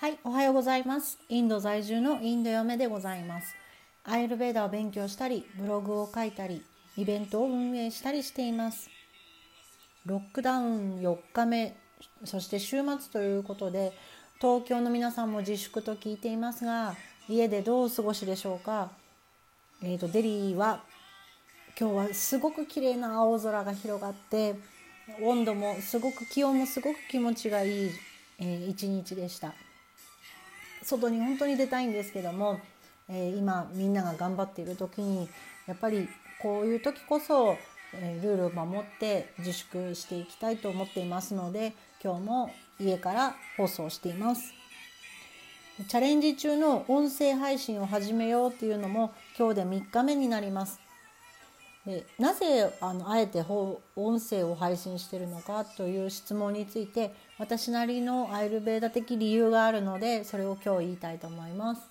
はい、おはようございます。インド在住のインド嫁でございます。アイルベーダを勉強したり、ブログを書いたり、イベントを運営したりしています。ロックダウン4日目、そして週末ということで、東京の皆さんも自粛と聞いていますが、家でどうお過ごしでしょうか？えーと、デリーは今日はすごく綺麗な青空が広がって温度もすごく気温もすごく気持ちがいい、えー、一日でした。外に本当に出たいんですけども、えー、今みんなが頑張っている時にやっぱりこういう時こそ、え、ルールを守って自粛していきたいと思っていますので今日も家から放送しています。チャレンジ中の音声配信を始めようっていうのも今日で3日目になります。でなぜあのあえて音声を配信してるのかという質問について私なりのアイルベーダ的理由があるのでそれを今日言いたいと思います。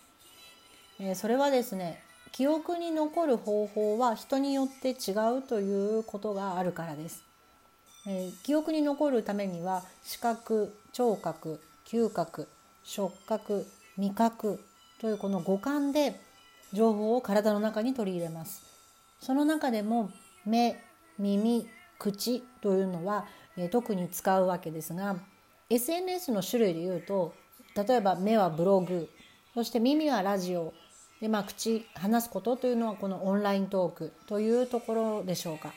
えそれはですね記憶に残る方法は人によって違うということがあるからです。え記憶に残るためには視覚聴覚嗅覚触覚味覚というこの五感で情報を体の中に取り入れます。その中でも目耳口というのは、えー、特に使うわけですが SNS の種類でいうと例えば目はブログそして耳はラジオで、まあ、口話すことというのはこのオンライントークというところでしょうか。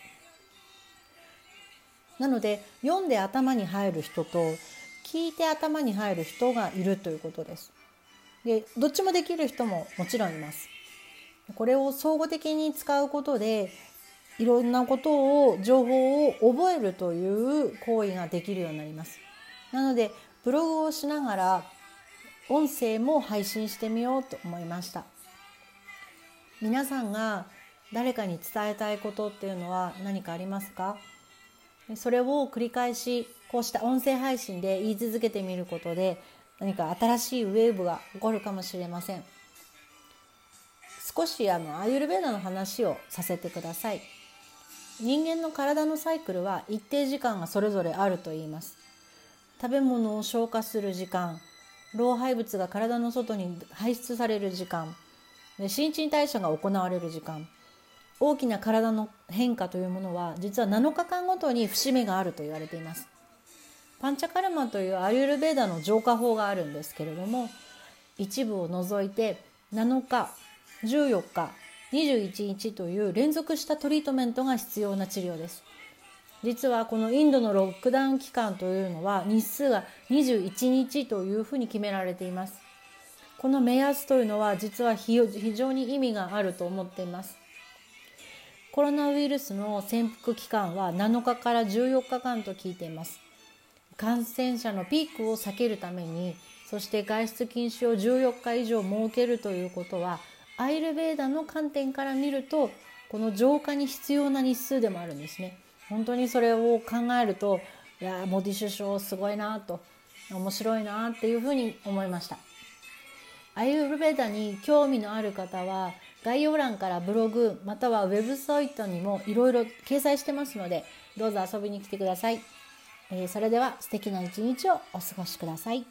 なので読んで頭に入る人と聞いて頭に入る人がいるということです。でどっちもできる人ももちろんいます。これを総合的に使うことでいろんなことを情報を覚えるという行為ができるようになります。なのでブログをしながら音声も配信してみようと思いました。皆さんが誰かに伝えたいことっていうのは何かありますか？それを繰り返しこうした音声配信で言い続けてみることで何か新しいウェーブが起こるかもしれません。少しあのアーユルベーダの話をさせてください。人間の体のサイクルは一定時間がそれぞれあると言います。食べ物を消化する時間老廃物が体の外に排出される時間新陳代謝が行われる時間。大きな体の変化というものは実は7日間ごとに節目があると言われています。パンチャカルマというアーユルベーダの浄化法があるんですけれども一部を除いて7日14日21日という連続したトリートメントが必要な治療です。実はこのインドのロックダウン期間というのは日数が21日というふうに決められています。この目安というのは実は非常に意味があると思っています。コロナウイルスの潜伏期間は7日から14日間と聞いています。感染者のピークを避けるためにそして外出禁止を14日以上設けるということはアイルベーダの観点から見るとこの浄化に必要な日数でもあるんですね。本当にそれを考えるといやモディ首相すごいなと面白いなっていうふうに思いました。アイルベーダに興味のある方は概要欄からブログまたはウェブサイトにもいろいろ掲載してますのでどうぞ遊びに来てください。えー、それでは素敵な一日をお過ごしください。